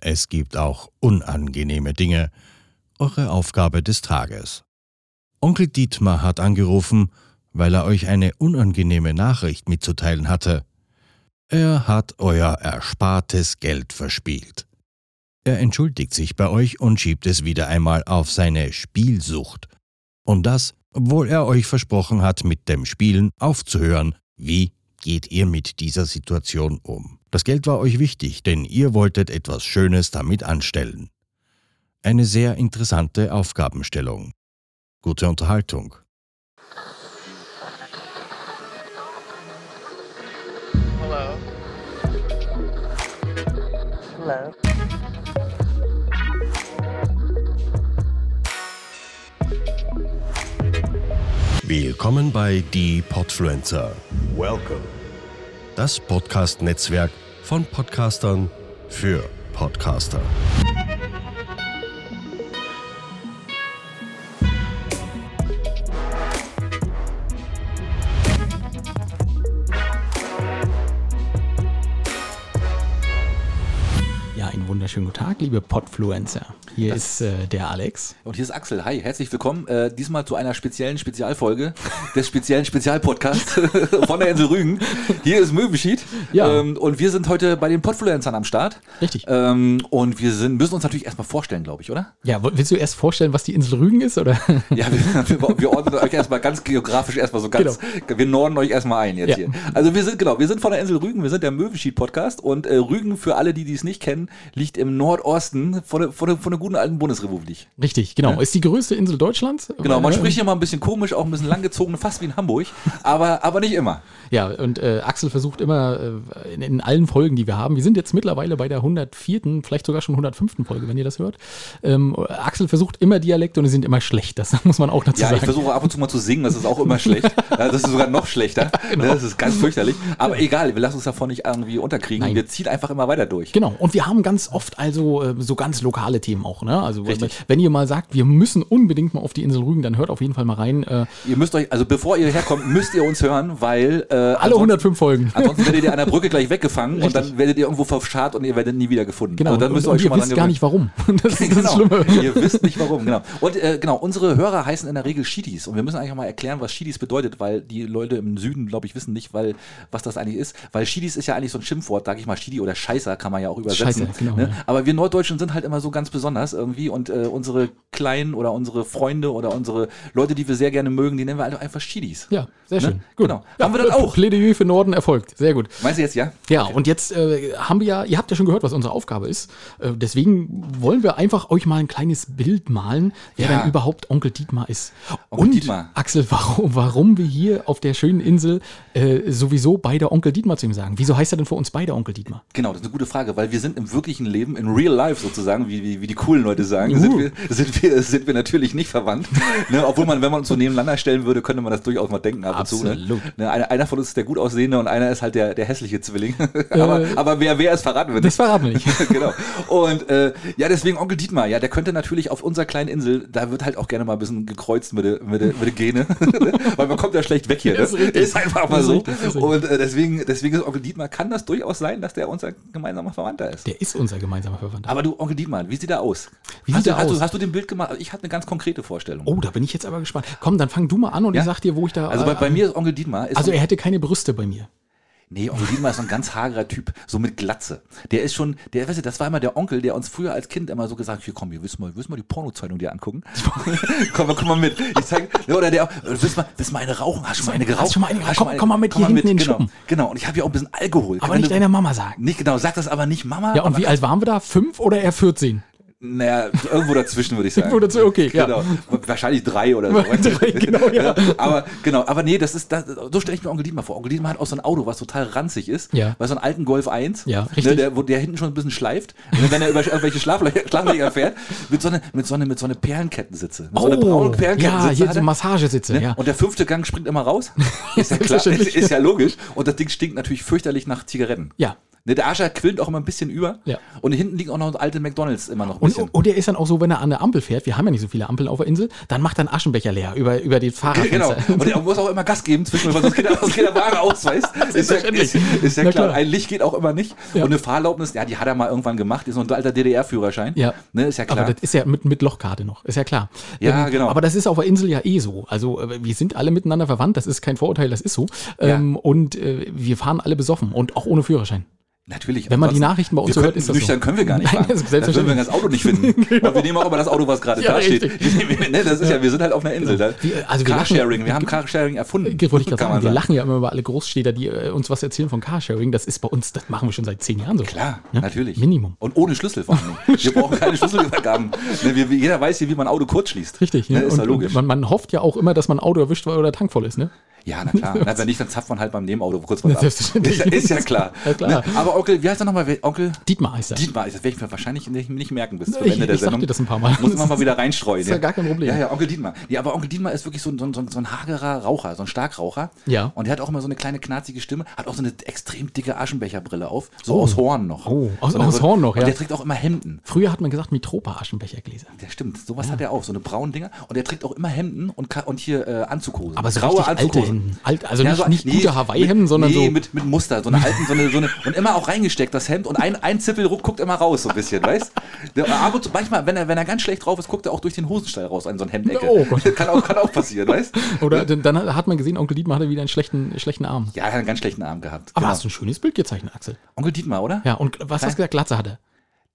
Es gibt auch unangenehme Dinge. Eure Aufgabe des Tages. Onkel Dietmar hat angerufen, weil er euch eine unangenehme Nachricht mitzuteilen hatte. Er hat euer erspartes Geld verspielt. Er entschuldigt sich bei euch und schiebt es wieder einmal auf seine Spielsucht. Und das, obwohl er euch versprochen hat, mit dem Spielen aufzuhören. Wie geht ihr mit dieser Situation um? Das Geld war euch wichtig, denn ihr wolltet etwas Schönes damit anstellen. Eine sehr interessante Aufgabenstellung. Gute Unterhaltung. Hello. Hello. Willkommen bei Die Podfluencer, Welcome. das Podcast-Netzwerk von Podcastern für Podcaster. Tag, liebe Podfluencer. Hier ist äh, der Alex. Und hier ist Axel. Hi, herzlich willkommen. Äh, diesmal zu einer speziellen Spezialfolge des speziellen Spezialpodcasts von der Insel Rügen. Hier ist Möbelschied. Ja. Ähm, und wir sind heute bei den Podfluencern am Start. Richtig. Ähm, und wir sind, müssen uns natürlich erstmal vorstellen, glaube ich, oder? Ja, willst du erst vorstellen, was die Insel Rügen ist? Oder? Ja, wir, wir, wir ordnen euch erstmal ganz geografisch erstmal so ganz. Wir norden euch erstmal ein jetzt Ja. hier. Also wir sind, genau, wir sind von der Insel Rügen, wir sind der Möwenschied-Podcast und äh, Rügen, für alle, die dies nicht kennen, liegt im Nordosten von der, von der, von der guten alten Bundesrepublik. Richtig, genau. Ist die größte Insel Deutschlands. Genau, man Äh, spricht hier mal ein bisschen komisch, auch ein bisschen langgezogen, fast wie in Hamburg, aber, aber nicht immer. Ja, und äh, Axel versucht immer äh, in, in allen Folgen, die wir haben, wir sind jetzt mittlerweile bei der 104., vielleicht sogar schon 105. Folge, wenn ihr das hört. Ähm, Axel versucht immer Dialekte und die sind immer schlecht, das muss man auch dazu Ja, ich sagen. versuche ab und zu mal zu singen, das ist auch immer schlecht. Ja, Das ist sogar noch schlechter. Genau. Das ist ganz fürchterlich. Aber egal, wir lassen uns davon nicht irgendwie unterkriegen. Nein. Wir ziehen einfach immer weiter durch. Genau, und wir haben ganz oft also äh, so ganz lokale Themen auch. Ne? Also Richtig. wenn ihr mal sagt, wir müssen unbedingt mal auf die Insel Rügen, dann hört auf jeden Fall mal rein. Äh, Ihr müsst euch, also bevor ihr herkommt, müsst ihr uns hören, weil äh, alle ansonsten- 105 Folgen. Ansonsten werdet ihr an der Brücke gleich weggefangen und Richtig. dann werdet ihr irgendwo verscharrt und ihr werdet nie wieder gefunden. Genau, also dann und, müsst ihr und euch ihr schon mal wisst gar nicht warum. Das ist das genau. Schlimme. Ihr wisst nicht warum, genau. Und äh, genau, unsere Hörer heißen in der Regel Schiedis. Und wir müssen eigentlich mal erklären, was Schiedis bedeutet, weil die Leute im Süden, glaube ich, wissen nicht, weil, was das eigentlich ist. Weil Schiedis ist ja eigentlich so ein Schimpfwort, sage ich mal, Schidi oder Scheißer kann man ja auch übersetzen. Scheiße, genau, ne? Aber wir Norddeutschen sind halt immer so ganz besonders irgendwie und äh, unsere Kleinen oder unsere Freunde oder unsere Leute, die wir sehr gerne mögen, die nennen wir halt einfach Schiedis. Ja, sehr Ne? schön. Genau. Haben wir das auch? Plädoyer für Norden erfolgt. Sehr gut. Meinst du jetzt ja? Ja, und jetzt äh, haben wir ja, ihr habt ja schon gehört, was unsere Aufgabe ist. Äh, deswegen wollen wir einfach euch mal ein kleines Bild malen, wer Ja. denn überhaupt Onkel Dietmar ist. Onkel und Dietmar. Axel, warum, warum wir hier auf der schönen Insel äh, sowieso beide Onkel Dietmar zu ihm sagen. Wieso heißt er denn für uns beide Onkel Dietmar? Genau, das ist eine gute Frage, weil wir sind im wirklichen Leben, in real life sozusagen, wie, wie, wie die coolen Leute sagen, Uh. sind, wir, sind, wir, sind wir natürlich nicht verwandt. ne, obwohl man, wenn man uns so nebeneinander stellen würde, könnte man das durchaus mal denken ab und zu. Absolut. Ne? Ne, einer, einer von uns ist der gut aussehende und einer ist halt der, der hässliche Zwilling. aber, Äh, aber wer, wer ist verraten wir Das verraten wir nicht. genau. Und äh, ja, deswegen Onkel Dietmar, ja, der könnte natürlich auf unserer kleinen Insel, da wird halt auch gerne mal ein bisschen gekreuzt mit der mit der- mit der Gene, weil man kommt ja schlecht weg hier. Ne? Das ist. Ist einfach mal ist so. richtig. Und äh, deswegen, deswegen ist Onkel Dietmar, kann das durchaus sein, dass der unser gemeinsamer Verwandter ist. Der ist unser gemeinsamer Verwandter. Aber du, Onkel Dietmar, wie sieht er aus? Wie hast sieht du, er hast aus? Du, hast du den Bild gemacht? Also Ich habe eine ganz konkrete Vorstellung. oh, da bin ich jetzt aber gespannt. Komm, dann fang du mal an und Ja? ich sag dir, wo ich da. also bei, äh, bei mir ist Onkel Dietmar. Ist also er hätte keine Brüste bei mir. Nee, Onkel Dietmar ist so ein ganz hagerer Typ, so mit Glatze. Der ist schon, der, weißt du, das war immer der Onkel, der uns früher als Kind immer so gesagt hat, hier komm, wir willst mal, willst mal die Pornozeitung dir angucken? komm mal, komm mal mit. Ich zeig, oder der, auch, willst mal, willst mal eine rauchen? Hast du mal eine geraucht? Hast du mal eine- Hast komm- komm mal mit komm hier hinten in den genau. Schuppen. Genau, und ich habe ja auch ein bisschen Alkohol. Aber Wenn nicht du- deiner Mama sagen. Nicht genau, sag das aber nicht Mama. Ja, und wie alt waren wir da? Fünf oder eher 14? Naja, irgendwo dazwischen würde ich sagen. Irgendwo dazu, okay, ja. Genau. Wahrscheinlich drei oder so. Drei, genau, ja. Aber genau, aber nee, das ist das, so stelle ich mir Onkel Dietmar vor. Onkel Dietmar hat auch so ein Auto, was total ranzig ist. Ja. Bei so einem alten Golf 1. Ja, ne, richtig. der, wo der hinten schon ein bisschen schleift. Und wenn er über irgendwelche Schlaflöcher, Schlaflöcher fährt, mit so einer mit so eine, mit so eine Perlenkettensitze. Mit so einer braunen ja, Perlenkettensitze. hier hat so. Massagesitze, Ne? ja. Und der fünfte Gang springt immer raus. Ist ja klar, ist, ist ja logisch. Und das Ding stinkt natürlich fürchterlich nach Zigaretten. Ja. Ne, der Ascher quillt auch immer ein bisschen über. Ja. Und hinten liegen auch noch alte McDonalds immer noch ein Und, bisschen. und der ist dann auch so, wenn er an der Ampel fährt, wir haben ja nicht so viele Ampeln auf der Insel, dann macht er einen Aschenbecher leer über, über die Genau. Fahrradfenster. Und er muss auch immer Gas geben zwischendurch, weil sonst geht, er, sonst geht der Wagen aus, weißt Ist ja, ist, ist ja klar. klar. Ein Licht geht auch immer nicht. Ja. Und eine Fahrerlaubnis, ja, die hat er mal irgendwann gemacht. Ist noch ein alter DDR-Führerschein. Ja. Ne, ist ja klar. Aber das ist ja mit, mit Lochkarte noch, ist ja klar. Ähm, Ja, genau. Aber das ist auf der Insel ja eh so. Also äh, wir sind alle miteinander verwandt, das ist kein Vorurteil, das ist so. Ähm, Und äh, wir fahren alle besoffen und auch ohne Führerschein. Natürlich. Wenn man die Nachrichten bei uns so hört, ist das so. Nüchtern können wir gar nicht Nein, das Dann würden wir das Auto nicht finden. Und wir nehmen auch immer das Auto, was gerade Ja, da steht. das ist ja, wir sind halt auf einer Insel. Da. Wir- also wir lachen- Carsharing, wir haben Carsharing erfunden. Wollte ich gerade sagen, wir lachen ja immer über alle Großstädter, die äh, uns was erzählen von Carsharing. Das ist bei uns, das machen wir schon seit zehn Jahren so. Klar, Ja, natürlich. Minimum. Und ohne Schlüssel vor allem. Wir brauchen keine Schlüsselübergaben. Ne, wir, jeder weiß hier, wie man Auto kurz schließt. Richtig, Ne, ne? ist ja logisch. man, man hofft ja auch immer, dass man ein Auto erwischt, weil der Tank voll ist, ne? Ja, na klar. Na, wenn nicht, dann zapft man halt beim Nebenauto kurz was ab. Ist, ja- ist ja klar. Ja, klar. Ne? Aber Onkel, wie heißt er nochmal? Onkel Dietmar heißt er. Dietmar, das werde ich mir wahrscheinlich nicht, merken bis zum Ich- Ende der ich Sendung. dir das ein paar Mal. Muss man mal wieder reinstreuen. Ist ja gar kein Problem. Ja, ja, Onkel Dietmar. Ja, aber Onkel Dietmar ist wirklich so ein, so so so ein hagerer Raucher, so ein Starkraucher. Ja. Und der hat auch immer so eine kleine knarzige Stimme, hat auch so eine extrem dicke Aschenbecherbrille auf, so aus Horn noch. Oh, aus- und aus Horn noch, Und ja. der trägt auch immer Hemden. Früher hat man gesagt Mitropa-Aschenbechergläser. Der stimmt, sowas hat er auch, so eine braunen Dinger. Und der trägt auch immer Hemden und, und hier äh, Anzughose. Aber so richtig alte Hemden. Alt, also Ja, nicht, so- nicht nee, gute Hawaii-Hemden, sondern nee, so. mit, mit Muster, so eine alten, so eine, so eine, und immer auch reingesteckt, das Hemd, und ein, ein Zippelruck guckt immer raus, so ein bisschen, weißt du? Ab und zu, manchmal, wenn er, wenn er ganz schlecht drauf ist, guckt er auch durch den Hosenstall raus an so ein Hemdecke. Oh Gott. kann, auch, kann auch passieren, weißt du? Oder dann- hat man gesehen, Onkel Dietmar hatte wieder einen schlechten, schlechten Arm. Ja, er hat einen ganz schlechten Arm gehabt. Aber Genau. hast du ein schönes Bild gezeichnet, Axel? Onkel Dietmar, oder? Ja, und was hast du gesagt? Glatze hat er.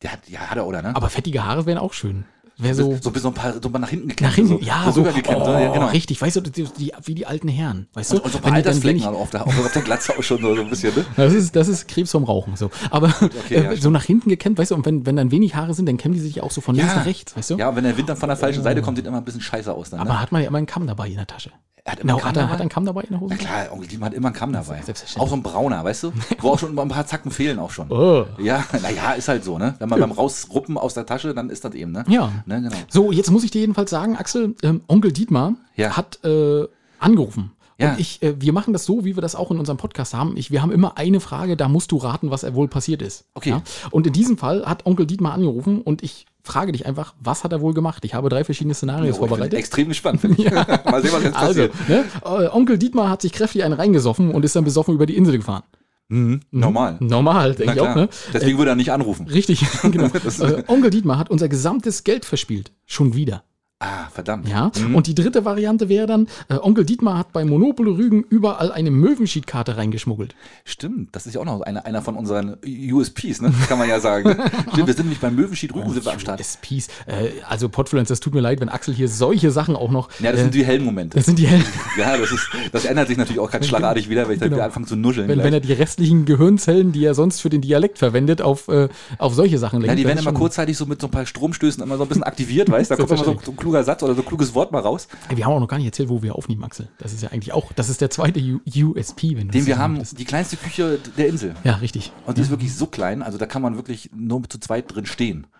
Der hat, ja, hat er, oder, ne? Aber fettige Haare wären auch schön. Wäre so. so, so ein paar, so nach hinten gekämmt. Nach hinten, so, ja, so so, rübergekämmt, oh, ja, genau. richtig, weißt du, die, die, wie die alten Herren, weißt du? Und, und so ein paar Altersflecken auf der, auf, der Glatze auch schon so, ein bisschen, ne? Das ist, das ist Krebs vom Rauchen, so. Aber okay, äh, ja, so stimmt. nach hinten gekämmt, weißt du, und wenn, wenn dann wenig Haare sind, dann kämmen die sich auch so von links nach rechts, weißt du? Ja, und wenn der Wind dann von der falschen Seite kommt, sieht immer ein bisschen scheiße aus dann, ne? Aber hat man ja immer einen Kamm dabei in der Tasche. Er hat immer Na, einen hat, Kamm er, dabei? hat einen Kamm dabei in der Hose? Na klar, Onkel Dietmar hat immer einen Kamm dabei. Auch so ein brauner, weißt du? Wo auch schon ein paar Zacken fehlen auch schon. Oh. Ja, naja, ist halt so, ne? Wenn man beim Rausruppen aus der Tasche, dann ist das eben, ne? Ja. Ne, genau. So, jetzt muss ich dir jedenfalls sagen, Axel, ähm, Onkel Dietmar Ja. hat äh, angerufen. Ja. Und ich, äh, wir machen das so, wie wir das auch in unserem Podcast haben. Ich, wir haben immer eine Frage, da musst du raten, was er wohl passiert ist. Okay. Und in diesem Fall hat Onkel Dietmar angerufen und ich frage dich einfach, was hat er wohl gemacht? Ich habe drei verschiedene bin vorbereitet. extrem gespannt. finde ich. Mal sehen, was jetzt Also, passiert. ne, äh, Onkel Dietmar hat sich kräftig einen reingesoffen und ist dann besoffen über die Insel gefahren. Normal. Normal, Na denke ich auch. Ne? Deswegen würde er nicht anrufen. Richtig, genau. äh, Onkel Dietmar hat unser gesamtes Geld verspielt. Schon wieder. Ah, verdammt. Ja. Und die dritte Variante wäre dann, äh, Onkel Dietmar hat bei Monopoly Rügen überall eine Möwenschied-Karte reingeschmuggelt. Stimmt, das ist ja auch noch einer, einer von unseren USPs, ne? Kann man ja sagen. Stimmt, wir sind nämlich beim Möwenschied Rügen sind wir am Start. USPs. Äh, also Podfluence, das tut mir leid, wenn Axel hier solche Sachen auch noch. Ja, das äh, sind die hellen Momente. das sind die Helden. Ja, das ist, das ändert sich natürlich auch ganz schlagartig wieder, wenn ich dann Genau. wieder anfange zu nuscheln. Wenn, wenn er die restlichen Gehirnzellen, die er sonst für den Dialekt verwendet, auf, äh, auf solche Sachen lenkt. Ja, die werden immer kurzzeitig so mit so ein paar Stromstößen immer so ein bisschen aktiviert, weißt du? Da kommt immer so, so ein kluger Satz oder so kluges Wort mal raus, Wir haben auch noch gar nicht erzählt, wo wir aufnehmen, Axel. Das ist ja eigentlich auch, das ist der zweite U USP, wenn du den das wir haben, möchtest. die kleinste Küche der Insel. Ja, richtig. Und die ist wirklich so klein, also da kann man wirklich nur zu zweit drin stehen.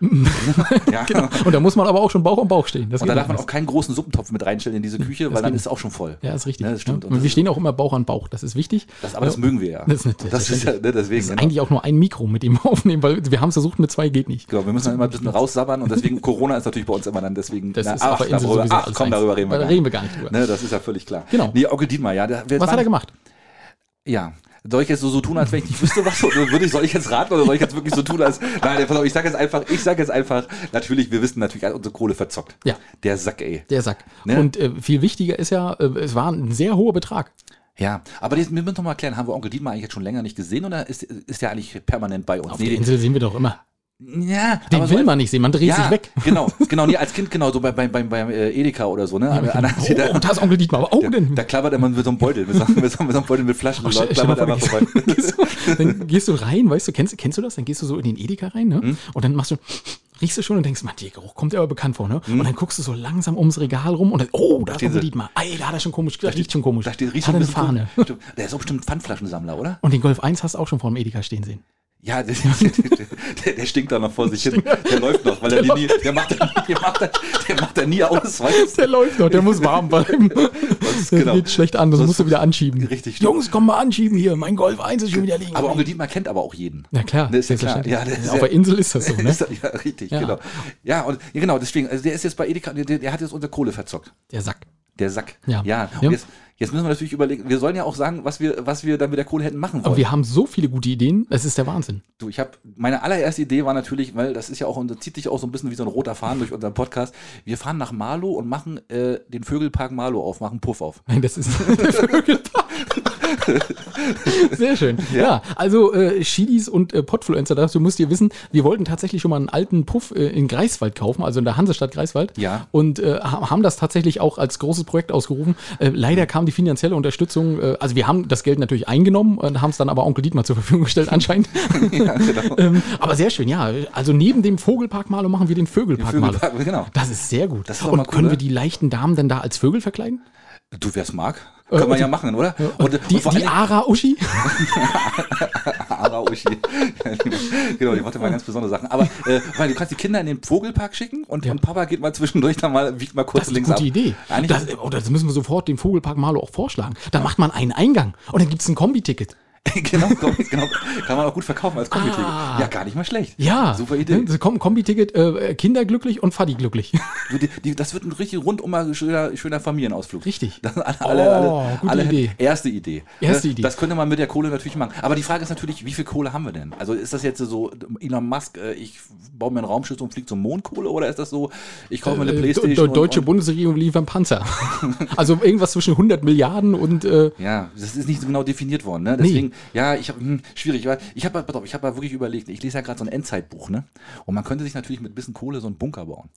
ja. Und da muss man aber auch schon Bauch am Bauch stehen. Das Und da darf man auch keinen großen Suppentopf mit reinstellen in diese Küche, weil dann ist es auch schon voll. Ja, ist richtig. Ja, das stimmt. Ja. Und Und wir das- stehen auch immer Bauch an Bauch. Das ist wichtig. Das, aber das Ja. mögen wir ja. Das ist das ist ja, ne, deswegen. Das ist genau. eigentlich auch nur ein Mikro, mit dem aufnehmen, weil wir haben es versucht, mit zwei geht nicht. Genau, wir müssen dann immer ein bisschen raussabbern und deswegen, Corona ist natürlich bei uns immer dann deswegen, Das na, ist auf der Insel darüber, sowieso ach komm, darüber reden wir, gar reden wir gar nicht drüber. Ne, das ist ja völlig klar. Genau. Nee, Onkel Dietmar, ja. Der, Was hat er gemacht? Ja. Soll ich jetzt so, so tun, als wenn ich nicht wüsste, was? Würde ich, soll ich jetzt raten oder soll ich jetzt wirklich so tun, als. Nein, pass auf, ich sage jetzt einfach, ich sage jetzt einfach, natürlich, wir wissen natürlich, er unsere Kohle verzockt. Ja. Der Sack, ey. Der Sack. Ne? Und äh, viel wichtiger ist ja, äh, es war ein sehr hoher Betrag. Ja, aber das, wir müssen doch mal erklären, haben wir Onkel Dietmar eigentlich jetzt schon länger nicht gesehen oder ist, ist der eigentlich permanent bei uns? Auf der Insel sehen wir doch immer. Ja, Den aber will so man nicht sehen, man dreht ja, sich weg. Genau, genau, nee, als Kind genau, so bei, bei, bei, beim äh, Edeka oder so, ne? An anderen Seite- Oh, und da ist Onkel Dietmar. Oh, denn. Da klappert er immer mit so einem Beutel, mit so, mit so, mit so einem Beutel mit Flaschen, Oh, und stell- klappert er vor, vorbei. gehst du, dann gehst du rein, weißt du, kennst, kennst du das? Dann gehst du so in den Edeka rein, ne? Hm? Und dann machst du, riechst du schon und denkst, man, der Geruch kommt dir aber bekannt vor, ne? Hm? Und dann guckst du so langsam ums Regal rum und dann, oh, da ist Onkel. Dietmar. Ey, da hat er schon komisch, da riecht schon komisch. Da steht riecht hat schon ein eine Fahne. Der ist auch bestimmt Pfandflaschensammler, oder? Und den Golf 1 hast du auch schon vor dem Edeka stehen sehen. Ja, der, der, der stinkt da noch vor sich hin. Der läuft noch, weil er die nie, der macht da, der macht da, der macht da nie aus, weißt Der läuft noch, der muss warm bleiben. Das genau. geht schlecht an, das, Das- musst du wieder anschieben. Richtig. Jungs, komm mal anschieben hier, mein Golf 1 ist schon wieder liegen. Aber Onkel Dietmar kennt aber auch jeden. Na klar, Das ist ja klar. Ja, das ist Auf ja- der Insel ist das so, ne? Ist ja, richtig, Ja. genau. Ja, und ja, genau, deswegen, also der ist jetzt bei Edeka, der, der hat jetzt unsere Kohle verzockt. Der Sack. Der Sack. Ja. ja. Und Ja. Jetzt, jetzt müssen wir natürlich überlegen, wir sollen ja auch sagen, was wir, was wir dann mit der Kohle hätten machen Aber wollen. wir haben so viele gute Ideen, das ist der Wahnsinn. Du, ich habe meine allererste Idee war natürlich, weil das ist ja auch und das zieht sich auch so ein bisschen wie so ein roter Faden durch unseren Podcast. Wir fahren nach Marlow und machen äh, den Vögelpark Marlow auf, machen Puff auf. Nein, das ist der Vögelpark. Sehr schön. Ja, also äh, Schiedis und äh, Podfluencer, dazu müsst ihr wissen, wir wollten tatsächlich schon mal einen alten Puff äh, in Greifswald kaufen, also in der Hansestadt Greifswald. Ja. Und äh, ha- haben das tatsächlich auch als großes Projekt ausgerufen. Äh, leider kam die finanzielle Unterstützung, äh, also wir haben das Geld natürlich eingenommen und haben es dann aber Onkel Dietmar zur Verfügung gestellt anscheinend. ja, genau. ähm, aber sehr schön, ja. Also neben dem Vogelpark Malo machen wir den Vögelpark Malo. Vögelpark, genau. Das ist sehr gut. Das ist und cool, können wir oder? die leichten Damen denn da als Vögel verkleiden? Du, wer es mag, kann man ja machen, oder? Und, Die, und vor die Ara-Uschi? Ara Uschi. genau, die macht immer ganz besondere Sachen. Aber äh, weil du kannst die Kinder in den Vogelpark schicken und, Ja. und Papa geht mal zwischendurch dann mal, wiegt mal kurz Das ist eine links gute ab. Idee. Eigentlich, Das, oh, das müssen wir sofort dem Vogelpark Malo auch vorschlagen. Dann macht man einen Eingang und dann gibt es ein Kombi-Ticket. genau, genau, kann man auch gut verkaufen als Kombi-Ticket. Ah. Ja, gar nicht mal schlecht. Ja. Super Idee. Ne, Kom Kombi-Ticket, äh, Kinder glücklich und Fadi glücklich. Die, die, das wird ein richtig rundumer schöner, schöner Familienausflug. Richtig. Das alle, Oh, alle, alle, gute alle, Idee. Erste Idee. Erste Ne? Idee. Das könnte man mit der Kohle natürlich machen. Aber die Frage ist natürlich, wie viel Kohle haben wir denn? Also ist das jetzt so Elon Musk, äh, ich baue mir einen Raumschiff und fliege zum Mondkohle oder ist das so, ich kaufe mir eine Äh, Playstation? De Deutsche und, und, Bundesregierung liefern Panzer. also irgendwas zwischen 100 Milliarden und äh, Ja, das ist nicht so genau definiert worden. Ne? Deswegen, ja, ich habe hm, schwierig. weil Ich habe, auf, ich habe wirklich überlegt. Ich lese ja gerade so ein Endzeitbuch, ne? Und man könnte sich natürlich mit ein bisschen Kohle so einen Bunker bauen.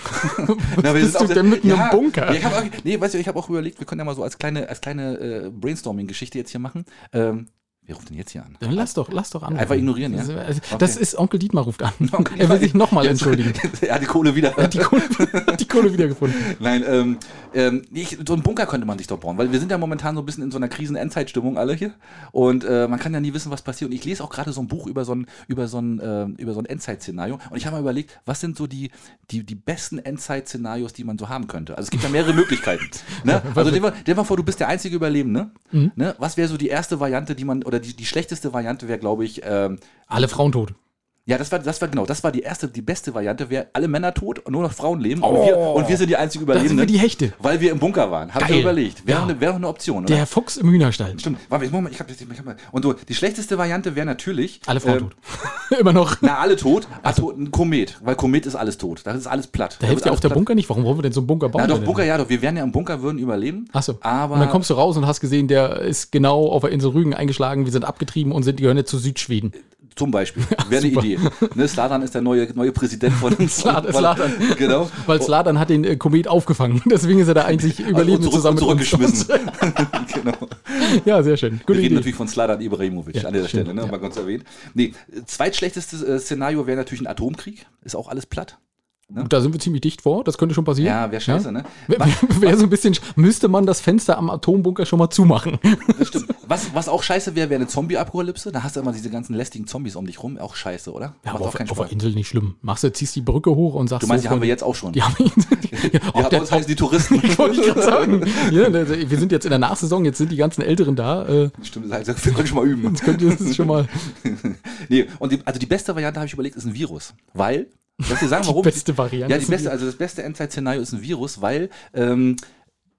Was bist du denn mit einem Bunker? Ja, ich habe auch, nee, weißt du, ich habe auch überlegt, wir können ja mal so als kleine, als kleine äh, Brainstorming-Geschichte jetzt hier machen. Ähm, wer ruft denn jetzt hier an? Dann lass doch, lass doch an. Einfach ignorieren, ja? Das, das Okay. ist Onkel Dietmar ruft an. Onkel er will sich nochmal entschuldigen. er hat die Kohle wieder. Die Kohle, die Kohle wiedergefunden. Nein, ähm, ähm, ich, so einen Bunker könnte man sich doch bauen, weil wir sind ja momentan so ein bisschen in so einer Krisen-Endzeitstimmung alle hier und äh, man kann ja nie wissen, was passiert. Und ich lese auch gerade so ein Buch über so ein, über so ein, äh, über so ein Endzeit-Szenario und ich habe mal überlegt, was sind so die, die, die besten Endzeit-Szenarios, die man so haben könnte. Also es gibt ja mehrere Möglichkeiten. Ne? Also stell dir mal- vor, du bist der einzige Überlebende. Ne? Was wäre so die erste Variante, die man, oder die, die schlechteste Variante wäre, glaube ich, ähm, Alle Frauen tot. Ja, das war, das war genau, das war die erste, die beste Variante, wäre alle Männer tot und nur noch Frauen leben und, wir, und wir sind die einzigen Da sind Überlebenden. wir die Hechte. Weil wir im Bunker waren. Haben Geil. wir überlegt. Wäre Ja. eine, eine Option, oder? Der Fuchs im Hühnerstall. Stimmt. Warte, ich, Moment, ich hab, das- ich hab mal. Und so, die schlechteste Variante wäre natürlich. Alle Frauen ähm, tot. Immer noch. Na, alle tot. Also, ein Komet. Weil Komet ist alles tot. Das ist alles platt. Da hilft wird ja auch der platt. Bunker nicht. Warum wollen wir denn so einen Bunker bauen? Ja, doch? Bunker, ja, doch. Wir wären ja im Bunker, würden überleben. Achso. Aber. Und dann kommst du raus und hast gesehen, der ist genau auf der Insel Rügen eingeschlagen. Wir sind abgetrieben und sind, die gehören jetzt zu Südschweden. Zum Beispiel. Wäre eine. Idee. Ne, Sladan ist der neue, neue Präsident von Sladan-. Genau. Weil Sladan hat den äh, Komet aufgefangen. Deswegen ist er der einzig Überlebende und zurück, zusammen und zurückgeschmissen. genau. Ja, sehr schön. Wir Gute reden Idee. natürlich von Sladan Ibrahimovic Ja, an der stimmt, Stelle, ne? ja. mal ganz erwähnt. Nee, zweitschlechtestes äh, Szenario wäre natürlich ein Atomkrieg. Ist auch alles platt. Da sind wir ziemlich dicht vor. Das könnte schon passieren. Ja, wäre scheiße, ne? Wäre wär so ein bisschen, müsste man das Fenster am Atombunker schon mal zumachen. Das stimmt. Was, was auch scheiße wäre, wäre eine Zombie-Apokalypse. Da hast du immer diese ganzen lästigen Zombies um dich rum. Auch scheiße, oder? Ja, aber auf, auf der Insel nicht schlimm. Machst du, ziehst die Brücke hoch und sagst Du meinst, die so, haben wir jetzt auch schon. Die haben ja, Ja, der, uns heißen die Touristen. ich wollte gerade sagen. Ja, ne, wir sind jetzt in der Nachsaison, jetzt sind die ganzen Älteren da. Äh, Stimmt, das heißt, wir können schon mal üben. jetzt könnt ihr das schon mal. nee, und die, also die beste Variante, habe ich überlegt, ist ein Virus. Weil, soll ich dir sagen, warum? beste Variante Ja, die beste, also das beste Endzeit-Szenario ist ein Virus, weil ähm,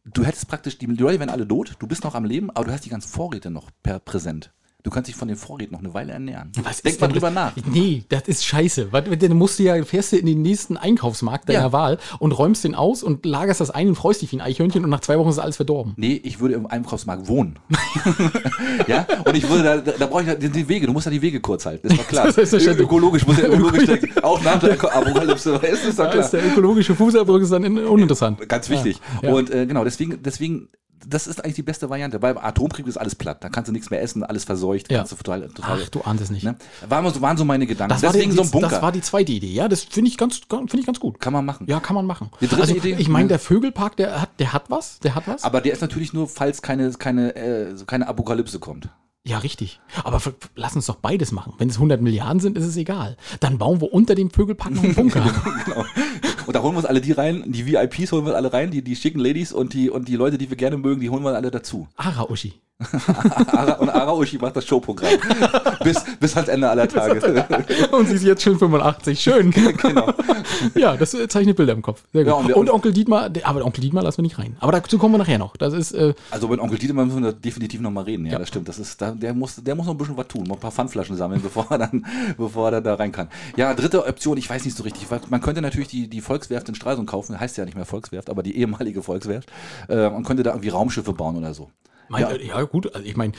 du hättest praktisch, die Leute wären alle tot, du bist noch am Leben, aber du hast die ganzen Vorräte noch per präsent. Du kannst dich von den Vorräten noch eine Weile ernähren. Was Denk ist mal drüber das? nach. Nee, das ist scheiße. Dann musst du ja, fährst du in den nächsten Einkaufsmarkt deiner Ja. Wahl und räumst den aus und lagerst das ein und freust dich wie ein Eichhörnchen und nach zwei Wochen ist alles verdorben. Nee, ich würde im Einkaufsmarkt wohnen. ja, und ich würde da, da, da brauche ich halt die, die Wege, du musst ja die Wege kurz halten, ist doch klar. Das ist ökologisch muss ja ökologisch denken. Auch nach der Apokalypse, ist das doch klar. ist der ökologische Fußabdruck ist dann in- uninteressant. Ganz wichtig. Ja, ja. Und äh, genau, deswegen, deswegen, das ist eigentlich die beste Variante. Beim Atomkrieg ist alles platt. Da kannst du nichts mehr essen, alles verseucht. Ja. Total, total, Ach, du ahnst es nicht. ne? waren, so, waren so meine Gedanken. Das war, deswegen die, so ein Bunker. das war die zweite Idee. Ja, das finde ich ganz, finde ich ganz gut. Kann man machen. Ja, kann man machen. Die dritte also, Idee? Ich meine, der Vögelpark, der hat, der hat was. Der hat was. Aber der ist natürlich nur, falls keine, keine, äh, keine Apokalypse kommt. Ja, richtig. Aber lass uns doch beides machen. Wenn es 100 Milliarden sind, ist es egal. Dann bauen wir unter dem Vögelpark noch einen Bunker. genau. Und da holen wir uns alle die rein, die VIPs holen wir alle rein, die, die schicken Ladies und die, und die Leute, die wir gerne mögen, die holen wir alle dazu. Ara-Uschi. Ara, und Ara Uschi macht das Showprogramm. bis, bis ans Ende aller Tage. Und sie ist jetzt schon 85. Schön. genau. Ja, das zeichnet Bilder im Kopf. Sehr gut. Ja, und, und Onkel Dietmar, aber Onkel Dietmar lassen wir nicht rein. Aber dazu kommen wir nachher noch. Das ist, äh, Also mit Onkel Dieter müssen wir definitiv noch mal reden. Ja, Ja. das stimmt. Das ist, der, muss, der muss noch ein bisschen was tun, mal ein paar Pfandflaschen sammeln, bevor er dann, bevor er da rein kann. Ja, dritte Option, ich weiß nicht so richtig. Man könnte natürlich die, die Volkswerft in Stralsund kaufen, heißt ja nicht mehr Volkswerft, aber die ehemalige Volkswerft, äh, und könnte da irgendwie Raumschiffe bauen oder so. Mein, Ja. ja. ja, gut, also ich meine,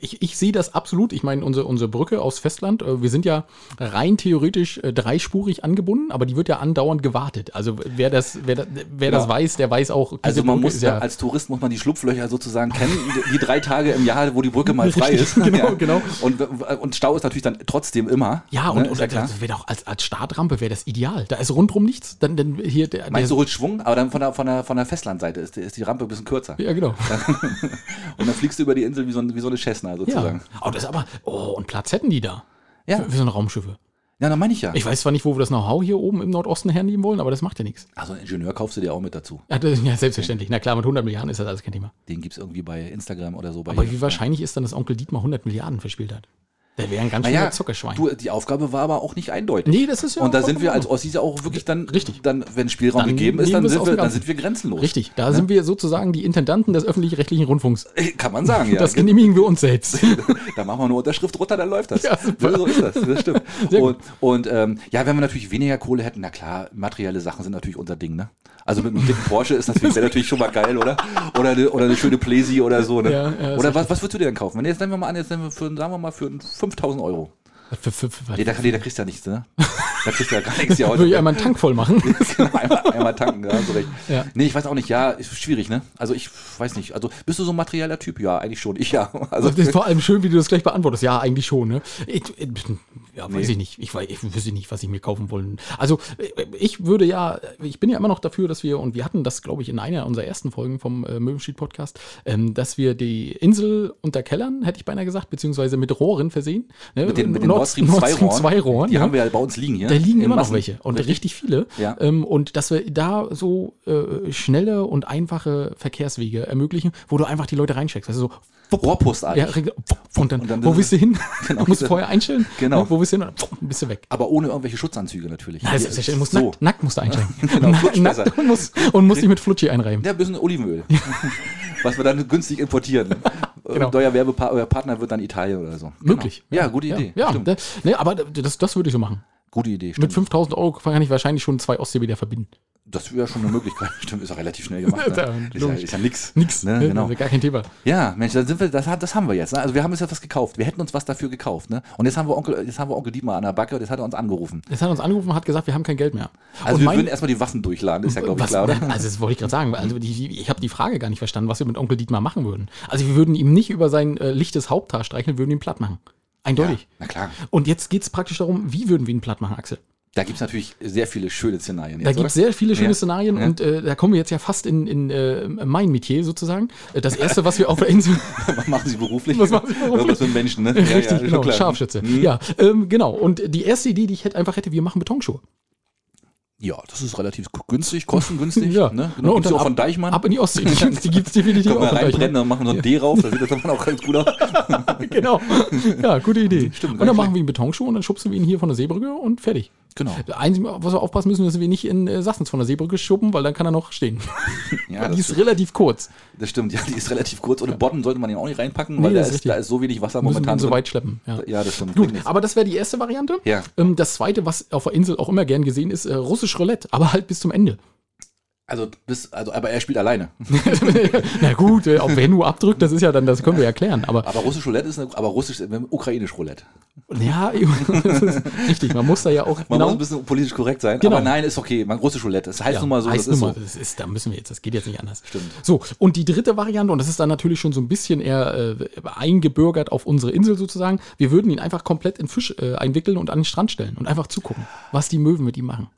ich, ich sehe das absolut. Ich meine, unsere, unsere Brücke aus Festland, äh, wir sind ja rein theoretisch äh, dreispurig angebunden, aber die wird ja andauernd gewartet. Also wer das, wer, da- wer das Genau. weiß, der weiß auch, Also man Brücke muss ja, als Tourist muss man die Schlupflöcher sozusagen kennen, die, drei Tage im Jahr, wo die Brücke mal frei ist. genau, genau. Und, und Stau ist natürlich dann trotzdem immer. ja, ne, und, ist und ja das wäre doch als, als Startrampe wäre das ideal. Da ist rundrum nichts. Dann, dann hier der, Meinst du holt Schwung, aber dann von der, von der, von der Festlandseite ist, ist die Rampe ein bisschen kürzer. ja, genau. Und dann fliegst du über die Insel wie so, ein, wie so eine Cessna Ja. sozusagen. Oh, das ist aber, oh, und Platz hätten die da. Ja, Für, für so eine Raumschiffe. ja dann meine ich ja. Ich weiß zwar nicht, wo wir das Know-how hier oben im Nordosten hernehmen wollen, aber das macht ja nichts. Also einen Ingenieur kaufst du dir auch mit dazu. Ja, das, ja, selbstverständlich. Na klar, mit 100 Milliarden ist das alles kein Thema. Den gibt es irgendwie bei Instagram oder so. Bei Aber wie wahrscheinlich ist dann, dass Onkel Dietmar 100 Milliarden verspielt hat? Der wäre ein ganz schöner naja, Zuckerschwein. du, die Aufgabe war aber auch nicht eindeutig. nee, das ist ja Und da sind wir als Ossis ja auch wirklich dann, Richtig. dann wenn Spielraum Dann gegeben ist, dann sind, wir, dann sind wir grenzenlos. Richtig, da sind wir sozusagen die Intendanten des öffentlich-rechtlichen Rundfunks. Kann man sagen, ja. das genehmigen wir uns selbst. da machen wir eine Unterschrift runter, dann läuft das. Ja, so ist das, das stimmt. Und und ähm, ja, wenn wir natürlich weniger Kohle hätten, na klar, materielle Sachen sind natürlich unser Ding, ne? Also mit einem dicken Porsche ist natürlich, wäre natürlich schon mal geil, oder? Oder eine, oder eine schöne Pläsi oder so, ne? Ja, ja, oder was, was würdest du dir denn kaufen? Wenn jetzt nehmen wir mal an, jetzt nehmen wir für, sagen wir mal für 5000 Euro. Für, für, für, Nee, da, nee, da kriegst du ja nichts, ne? Da kriegst du ja gar nichts hier heute. würde ich einmal einen Tank voll machen. Genau, einmal, einmal tanken, ja, hast du recht. Ja. Nee, ich weiß auch nicht, ja, ist schwierig, ne? Also ich weiß nicht. Also bist du so ein materieller Typ? Ja, eigentlich schon. Ich ja. Also Das ist vor allem schön, wie du das gleich beantwortest. Ja, eigentlich schon. Ne? Ich, ich, ja, weiß Nee. ich nicht. Ich, weiß, ich wüsste nicht, was ich mir kaufen wollen. Also äh, ich würde ja, ich bin ja immer noch dafür, dass wir, und wir hatten das, glaube ich, in einer unserer ersten Folgen vom äh, Möwenschied-Podcast, ähm, dass wir die Insel unterkellern, hätte ich beinahe gesagt, beziehungsweise mit Rohren versehen. Ne? mit den, mit den Nord Stream 2 Rohren. 2 Rohren. Die ja. haben wir ja bei uns liegen hier. Da liegen immer noch Massen. welche und richtig, viele. Ja. Ähm, und dass wir da so äh, schnelle und einfache Verkehrswege ermöglichen, wo du einfach die Leute reincheckst. Also so, Rohrpostartig. ja, reg- und dann, Und dann- wo willst du hin? Genau. du musst vorher einstellen. Genau. Ne, wo willst du hin? Und dann bist du weg. Aber ohne irgendwelche Schutzanzüge natürlich. Na, selbstverständlich, musst so. nackt, nackt musst du einsteigen. Genau, nackt und musst, und musst dich mit Flutschi einreiben. Ja, ein bisschen Olivenöl. Was wir dann günstig importieren. Genau. Euer Werbepartner wird dann Italien oder so. Möglich. Genau. Ja, gute Idee. Ja, Stimmt. da, ne, aber das, das würde ich so machen. Gute Idee. Mit Stimmt. 5000 Euro kann ich wahrscheinlich schon zwei Ostsee wieder verbinden. Das wäre schon eine Möglichkeit. Stimmt, ist auch relativ schnell gemacht. Ne? Ist, ja, ist ja nix. Nix. Ne? ne, Genau. Gar kein Thema. Ja, Mensch, dann sind wir, das, das haben wir jetzt. Ne? Also wir haben uns ja was gekauft. Wir hätten uns was dafür gekauft. Ne? Und jetzt haben wir Onkel, jetzt haben wir Onkel Dietmar an der Backe, das hat er uns angerufen. Jetzt hat er uns angerufen und hat gesagt, wir haben kein Geld mehr. Also und wir mein- würden erstmal die Waffen durchladen, ist ja, glaube ich, klar, oder? Also das wollte ich gerade sagen. Also die, ich habe die Frage gar nicht verstanden, was wir mit Onkel Dietmar machen würden. Also wir würden ihm nicht über sein äh, lichtes Haupthaar streicheln, würden ihn platt machen. Eindeutig. Na klar. Und jetzt geht es praktisch darum, wie würden wir ihn platt machen, Axel? Da gibt es natürlich sehr viele schöne Szenarien. Da Jetzt, gibt es sehr viele schöne Ja. Szenarien Ja. und äh, da kommen wir jetzt ja fast in, in äh, mein Metier sozusagen. Äh, Das erste, was wir auf der Insel. Was machen Sie beruflich? Was machen Sie beruflich? Irgendwas mit Menschen, ne? Richtig, schon genau. Scharfschütze. Mhm. Ja, ähm, genau. Und die erste Idee, die ich hätte, einfach hätte, wir machen Betonschuhe. Ja, das ist relativ günstig, kostengünstig. Ja. ne? Na, Genau, und dann auch von ab- Deichmann. Ab in die Ostsee. Die, die gibt es definitiv Können wir von reinbrennen Deichmann. und machen so ein D rauf, da sieht das dann auch ganz gut aus. Genau. Ja, gute Idee. Stimmt, und dann machen wir einen Betonschuh und dann schubsen wir ihn hier von der Seebrücke und fertig. Genau. Das Einzige, was wir aufpassen müssen, ist, dass wir nicht in äh, Sassens von der Seebrücke schuppen, weil dann kann er noch stehen. Ja, die ist relativ kurz. das stimmt, ja, die ist relativ kurz. Und im Bodden sollte man ihn auch nicht reinpacken, Nee, weil da ist ist, da ist so wenig Wasser Müssen momentan so weit schleppen. Ja. Ja, das stimmt. Gut, aber das wäre die erste Variante. Ja. Ähm, das zweite, was auf der Insel auch immer gern gesehen ist, äh, russisch Roulette, aber halt bis zum Ende. Also, bis, also, aber er spielt alleine. Na gut, äh, ob wer nur abdrückt, das ist ja dann, das können wir erklären. Aber Aber russisch Roulette ist, eine, aber russisch, äh, ukrainisch Roulette. ja, das ist richtig, man muss da ja auch Man muss ein bisschen politisch korrekt sein. Genau. Aber nein, ist okay. Man, russisch Roulette. Das heißt Ja, nun mal so, heißt das ist mal, so. das ist, da müssen wir jetzt, das geht jetzt nicht anders. Stimmt. So, und die dritte Variante, und das ist dann natürlich schon so ein bisschen eher äh, eingebürgert auf unsere Insel sozusagen, wir würden ihn einfach komplett in Fisch äh, einwickeln und an den Strand stellen und einfach zugucken, was die Möwen mit ihm machen.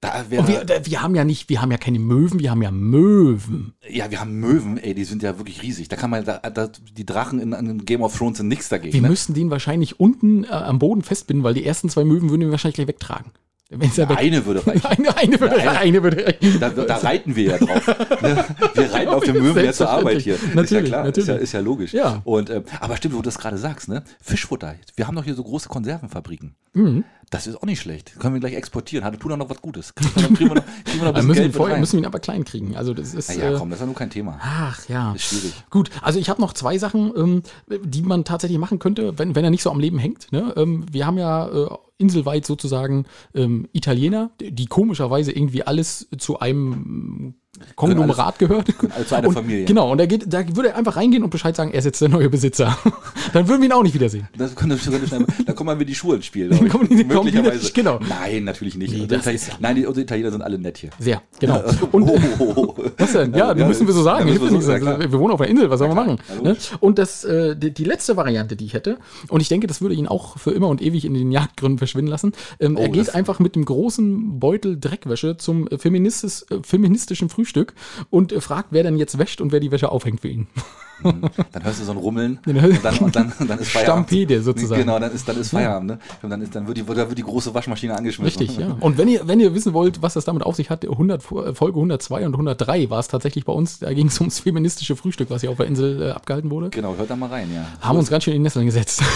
Da Und wir, da- wir haben ja nicht, wir haben ja keine Möwen, wir haben ja Möwen. ja, wir haben Möwen, ey, die sind ja wirklich riesig. Da kann man, da, da, die Drachen in, in Game of Thrones sind nichts dagegen. Wir ne? müssten den wahrscheinlich unten äh, am Boden festbinden, weil die ersten zwei Möwen würden wir wahrscheinlich gleich wegtragen. Wenn ja. Eine würde reichen. Eine, eine würde, eine. eine würde reichen. Da, da reiten wir ja drauf. Ne? Wir reiten auf dem Möwen ja zur Arbeit hier. ist ja Natürlich, klar, natürlich. Ist, ja, ist ja logisch. Ja. Und, ähm, aber stimmt, wo du das gerade sagst, ne? Fischfutter. Wir haben doch hier so große Konservenfabriken. Mhm. Das ist auch nicht schlecht. Können wir gleich exportieren. Hatte tun doch noch was Gutes. Kriegen wir noch, kriegen wir noch, kriegen wir noch ein Da bisschen müssen wir, ihn Geld vorher, müssen wir ihn aber klein kriegen. Also das ist. Na ja, äh, komm, das ist ja nur kein Thema. Ach ja. Ist schwierig. Gut, also ich habe noch zwei Sachen, ähm, die man tatsächlich machen könnte, wenn, wenn er nicht so am Leben hängt. Ne? Ähm, wir haben ja äh, inselweit sozusagen ähm, Italiener, die komischerweise irgendwie alles zu einem Konglomerat gehört. alle zu einer und, Familie. Genau, und da, geht, da würde er einfach reingehen und Bescheid sagen, er ist jetzt der neue Besitzer. Dann würden wir ihn auch nicht wiedersehen. Das könnte, das könnte da kommen wir wie die Schuhe ins Spiel. Dann kommen die- Möglicherweise. nicht, genau. Nein, natürlich nicht. Nee, Unsere das ja- nein, die, unsere Italiener sind alle nett hier. Sehr, genau. Und, Und, Was denn? Ja, Ja, müssen wir so sagen. ja, wir so- ja, wir wohnen auf einer Insel, was sollen wir machen? Ne? Und das, äh, die, die letzte Variante, die ich hätte, und ich denke, das würde ihn auch für immer und ewig in den Jagdgründen verschwinden lassen. Ähm, Oh, er geht das- einfach mit dem großen Beutel Dreckwäsche zum äh, feministis, äh, feministischen Frühstück und äh, fragt, wer denn jetzt wäscht und wer die Wäsche aufhängt für ihn. Dann hörst du so ein Rummeln Dann- und dann, und dann, und dann ist Feierabend. Stampede sozusagen. Genau, dann ist, dann ist Feierabend. Ne? Und dann, ist, dann wird, die, wird die große Waschmaschine angeschmissen. Richtig, ja. Und wenn ihr, wenn ihr wissen wollt, was das damit auf sich hat, 100, Fo- Folge 102 und 103 war es tatsächlich bei uns, da ging es ums feministische Frühstück, was hier auf der Insel äh, abgehalten wurde. Genau, hört da mal rein, ja. Haben uns ganz schön in die Nesseln gesetzt.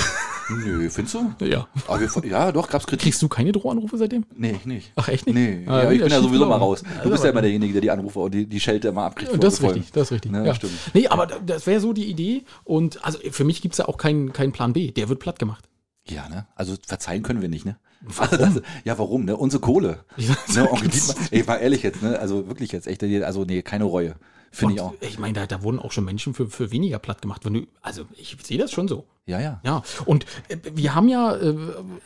Nö, findest du? ja. Aber wir, ja, doch, gab's Kritik. Kriegst du keine Drohanrufe seitdem? Nee, ich nicht. Ach, echt nicht? Nee, Ah, ja, ich bin ja sowieso mal raus. Du Also bist ja immer derjenige, der die Anrufe und die, die Schelte immer abkriegt. Das ist richtig, das ist richtig. Ne, ja. stimmt. Nee, aber da- das wäre so die Idee. Und also für mich gibt es ja auch keinen keinen Plan B. Der wird platt gemacht. Ja, ne? Also verzeihen können wir nicht, ne? Also das, ja, warum, ne? Unsere Kohle. ne? Onkel Dietmar, ey, war ehrlich jetzt, ne? Also wirklich jetzt, echt, also nee, keine Reue. Finde ich auch. Ich meine, da, da wurden auch schon Menschen für, für weniger platt gemacht. Wenn du, also ich sehe das schon so. Ja, ja. Ja, und äh, wir haben ja äh,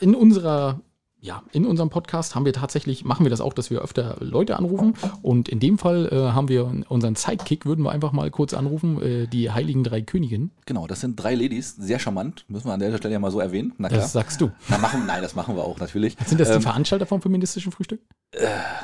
in unserer ja, in unserem Podcast haben wir tatsächlich, machen wir das auch, dass wir öfter Leute anrufen. Und in dem Fall äh, haben wir unseren Sidekick, würden wir einfach mal kurz anrufen, äh, die Heiligen Drei Königinnen. Genau, das sind drei Ladies, sehr charmant, müssen wir an der Stelle ja mal so erwähnen. Na klar. Das sagst du. Na, machen, nein, das machen wir auch natürlich. Sind das die Ähm, Veranstalter vom feministischen Frühstück?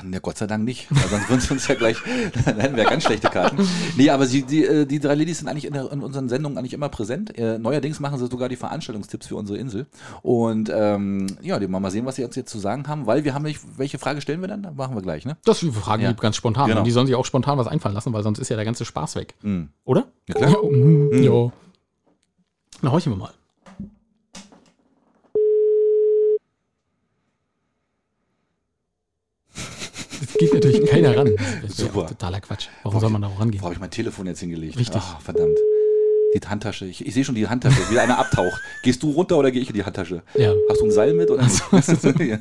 Ne, Gott sei Dank nicht. Weil sonst würden sie uns ja gleich, dann hätten wir ganz schlechte Karten. Nee, aber sie, die, äh, die drei Ladies sind eigentlich in, der, in unseren Sendungen eigentlich immer präsent. Äh, neuerdings machen sie sogar die Veranstaltungstipps für unsere Insel. Und ähm, ja, die wollen mal sehen, was sie uns jetzt zu sagen haben, weil wir haben nicht, welche Frage stellen wir dann? Machen wir gleich, ne? Das ist die Frage Ja. ganz spontan. Genau. Und die sollen sich auch spontan was einfallen lassen, weil sonst ist ja der ganze Spaß weg. Mhm. Oder? Ja, klar. Ja, mm, ja. Na, horchen wir mal. Es geht natürlich keiner ran. Das Super. totaler Quatsch. Warum soll man da auch rangehen? Wo habe ich mein Telefon jetzt hingelegt? Richtig. Ach, verdammt. Die Handtasche. Ich, ich sehe schon die Handtasche, wie einer abtaucht. Gehst du runter oder gehe ich in die Handtasche? Ja. Hast du ein Seil mit? Oder ja.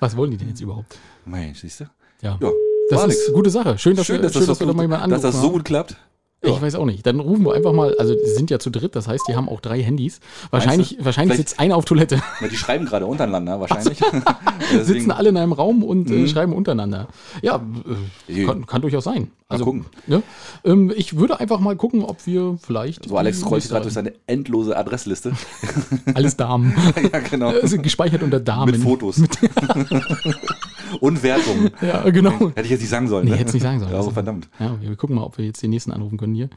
Was wollen die denn jetzt überhaupt? Mensch, siehst du? Ja. Ja, Das ist eine gute Sache. Schön, dass, Schön, wir, dass, schön, das, dass so dass das angerufen so gut klappt. Ich Ja. weiß auch nicht. Dann rufen wir einfach mal, also die sind ja zu dritt, das heißt, die haben auch drei Handys. Wahrscheinlich, wahrscheinlich sitzt einer auf Toilette. Na, die schreiben gerade untereinander wahrscheinlich. sitzen Deswegen, alle in einem Raum und äh, schreiben untereinander. Ja, äh, kann, kann durchaus sein. Also, gucken. Ne? Ähm, ich würde einfach mal gucken, ob wir vielleicht. so, Alex scrollt gerade durch seine endlose Adressliste. Alles Damen. ja, genau. also gespeichert unter Damen. Mit Fotos. Und Wertungen. Ja, genau. Hätte ich jetzt nicht sagen sollen. Nee, ne? hätte es nicht sagen sollen. Ja, so verdammt. Ja, wir gucken mal, ob wir jetzt den nächsten anrufen können hier.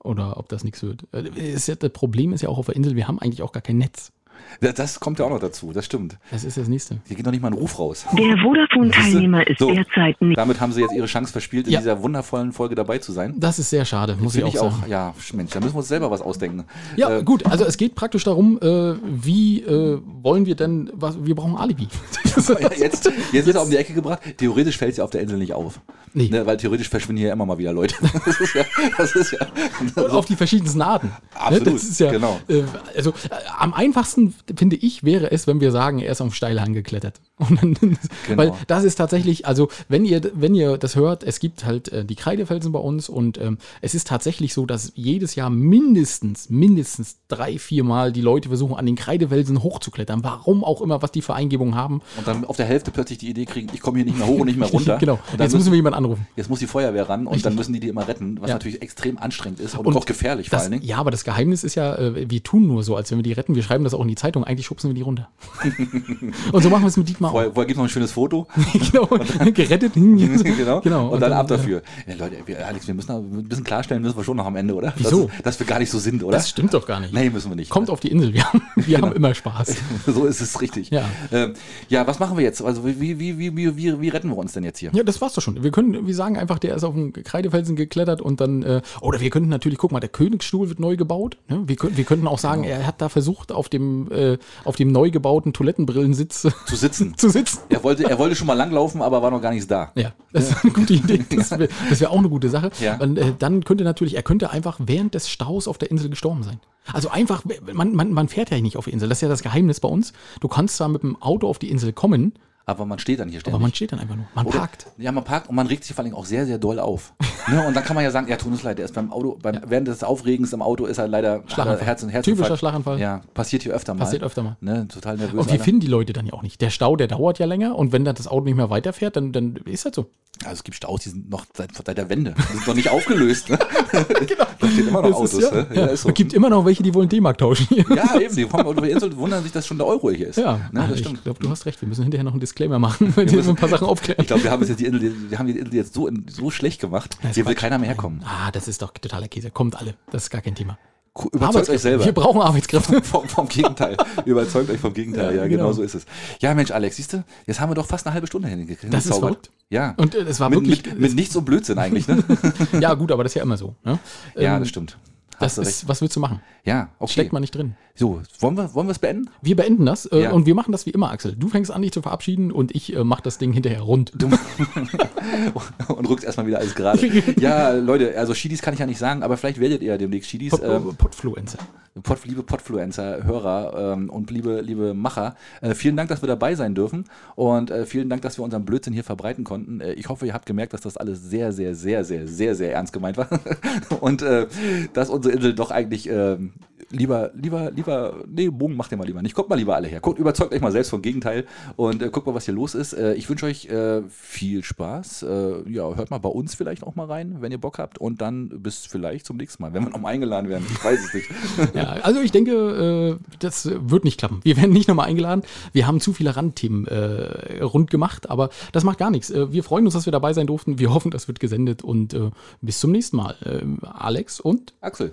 Oder ob das nichts wird. Äh, das Problem ist ja auch auf der Insel, wir haben eigentlich auch gar kein Netz. Das, das kommt ja auch noch dazu, das stimmt. Das ist das nächste. Hier geht noch nicht mal ein Ruf raus. Der Vodafone-Teilnehmer ist So. derzeit nicht. Damit haben sie jetzt ihre Chance verspielt, in Ja. dieser wundervollen Folge dabei zu sein. Das ist sehr schade, muss ich auch ich sagen. auch, ja, Mensch, da müssen wir uns selber was ausdenken. Ja, Äh, gut, also es geht praktisch darum, äh, wie äh, wollen wir denn, was, wir brauchen Alibi. Ja, jetzt, jetzt ist er um die Ecke gebracht. Theoretisch fällt es ja auf der Insel nicht auf. Nee. Ne, weil theoretisch verschwinden hier immer mal wieder Leute. Das ist ja, das ist ja Und auf die verschiedensten Arten. Absolut, Ne, ist ja, genau. Äh, also äh, am einfachsten, finde ich, wäre es, wenn wir sagen, er ist auf Steilhang geklettert. Und dann, Genau. Weil das ist tatsächlich, also wenn ihr, wenn ihr das hört, es gibt halt äh, die Kreidefelsen bei uns und ähm, es ist tatsächlich so, dass jedes Jahr mindestens, mindestens drei, vier Mal die Leute versuchen, an den Kreidefelsen hochzuklettern. Warum auch immer, was die für Eingebungen haben. Und dann auf der Hälfte plötzlich die Idee kriegen, ich komme hier nicht mehr hoch und nicht mehr runter. genau. Und dann Jetzt müssen wir jemanden anrufen. Jetzt muss die Feuerwehr ran und Richtig. dann müssen die die immer retten, was Ja. natürlich extrem anstrengend ist und, Und auch gefährlich vor Das, allen Dingen. ja, aber das Geheimnis ist ja, äh, wir tun nur so, als wenn wir die retten. Wir schreiben das auch in die Zeitung. Eigentlich schubsen wir die runter. und so machen wir es mit Dietmar Genau. Vorher, vorher gibt es noch ein schönes Foto. genau, gerettet. genau. genau. Und, dann, ab äh, dafür. Ja, Leute, wir, Alex, wir müssen ein bisschen klarstellen, müssen wir schon noch am Ende, oder? Wieso? Dass, dass wir gar nicht so sind, oder? Das stimmt doch gar nicht. Nee, müssen wir nicht. Kommt auf die Insel, wir haben, wir Genau. haben immer Spaß. so ist es richtig. Ja. Ähm, ja, was machen wir jetzt? Also wie, wie, wie, wie, wie, wie retten wir uns denn jetzt hier? Ja, das war's doch schon. Wir können, wir sagen einfach, der ist auf den Kreidefelsen geklettert und dann, äh, oder wir könnten natürlich, guck mal, der Königsstuhl wird neu gebaut. Ne? Wir, können, wir könnten auch sagen, Genau. er hat da versucht, auf dem, äh, auf dem neu gebauten Toilettenbrillensitz Zu sitzen. Zu sitzen. Er wollte, er wollte schon mal langlaufen, aber war noch gar nichts da. Ja, das ist eine gute Idee. Das wäre wär auch eine gute Sache. Ja. Und, äh, dann könnte natürlich, er könnte einfach während des Staus auf der Insel gestorben sein. Also einfach, man, man, man fährt ja nicht auf die Insel. Das ist ja das Geheimnis bei uns. Du kannst zwar mit dem Auto auf die Insel kommen, Aber man steht dann hier ständig. aber man steht dann einfach nur. Man Oder- parkt. Ja, man parkt und man regt sich vor allem auch sehr, sehr doll auf. ne? Und dann kann man ja sagen, ja, tut uns leid, der ist beim Auto, beim, während des Aufregens im Auto ist er leider Schlaganfall. hat er Herz. Typischer Schlaganfall. Ja, passiert hier öfter mal. Passiert öfter mal. Ne? Total nervös. Und wir finden die Leute dann ja auch nicht. Der Stau, der dauert ja länger und wenn dann das Auto nicht mehr weiterfährt, dann, dann ist das so. Also es gibt Staus, die sind noch seit, seit der Wende. Die sind noch nicht aufgelöst. Ne? genau. Da stehen immer noch Das Autos. ist, ja, ne? ja. ist so. Es gibt immer noch welche, die wollen D-Mark tauschen. ja, eben. Die kommen die Insel und wundern sich, dass schon der Euro hier ist. Ja, ne? Das ich stimmt. glaube, du hast recht. Wir müssen hinterher noch einen Disclaimer machen, weil wir ein paar Sachen aufklären. Ich glaube, wir haben jetzt die Insel, wir haben die Insel jetzt so, so schlecht gemacht. Das Hier will keiner mehr herkommen. Ah, das ist doch totaler Käse. Kommt alle. Das ist gar kein Thema. Überzeugt euch selber. Wir brauchen Arbeitskräfte. vom, vom Gegenteil. Überzeugt euch vom Gegenteil. Ja, Ja, genau. genau. so ist es. Ja, Mensch, Alex, siehst du, jetzt haben wir doch fast eine halbe Stunde hingekriegt. Das ist verrückt. Ja. Und äh, es war mit, wirklich. mit, mit nichts und Blödsinn eigentlich, ne? ja, gut, aber das ist ja immer so. Ne? ja, Ähm, das stimmt. Das ist, was willst du machen? Ja, okay. Steckt man nicht drin. So, wollen wir wollen wir es beenden? Wir beenden das äh, Ja. und wir machen das wie immer, Axel. Du fängst an, dich zu verabschieden und ich äh, mache das Ding hinterher rund. Und rückst erstmal wieder alles gerade. Ja, Leute, also Schiedis kann ich ja nicht sagen, aber vielleicht werdet ihr ja demnächst Schiedis. Pod, Ähm, Podfluencer. Pod, liebe Podfluencer, Hörer ähm, und liebe, liebe Macher, äh, vielen Dank, dass wir dabei sein dürfen und äh, vielen Dank, dass wir unseren Blödsinn hier verbreiten konnten. Äh, ich hoffe, ihr habt gemerkt, dass das alles sehr, sehr, sehr, sehr, sehr, sehr ernst gemeint war und äh, dass unsere Insel doch eigentlich ähm, lieber, lieber, lieber, nee, Bogen macht ihr mal lieber nicht. Kommt mal lieber alle her. Guckt, überzeugt euch mal selbst vom Gegenteil und äh, guckt mal, was hier los ist. Äh, ich wünsche euch äh, viel Spaß. Äh, ja, hört mal bei uns vielleicht auch mal rein, wenn ihr Bock habt und dann bis vielleicht zum nächsten Mal, wenn wir nochmal eingeladen werden. Ich weiß es nicht. Ja, also ich denke, äh, das wird nicht klappen. Wir werden nicht nochmal eingeladen. Wir haben zu viele Randthemen äh, rund gemacht, aber das macht gar nichts. Wir freuen uns, dass wir dabei sein durften. Wir hoffen, das wird gesendet und bis zum nächsten Mal. Ähm, Alex und Axel.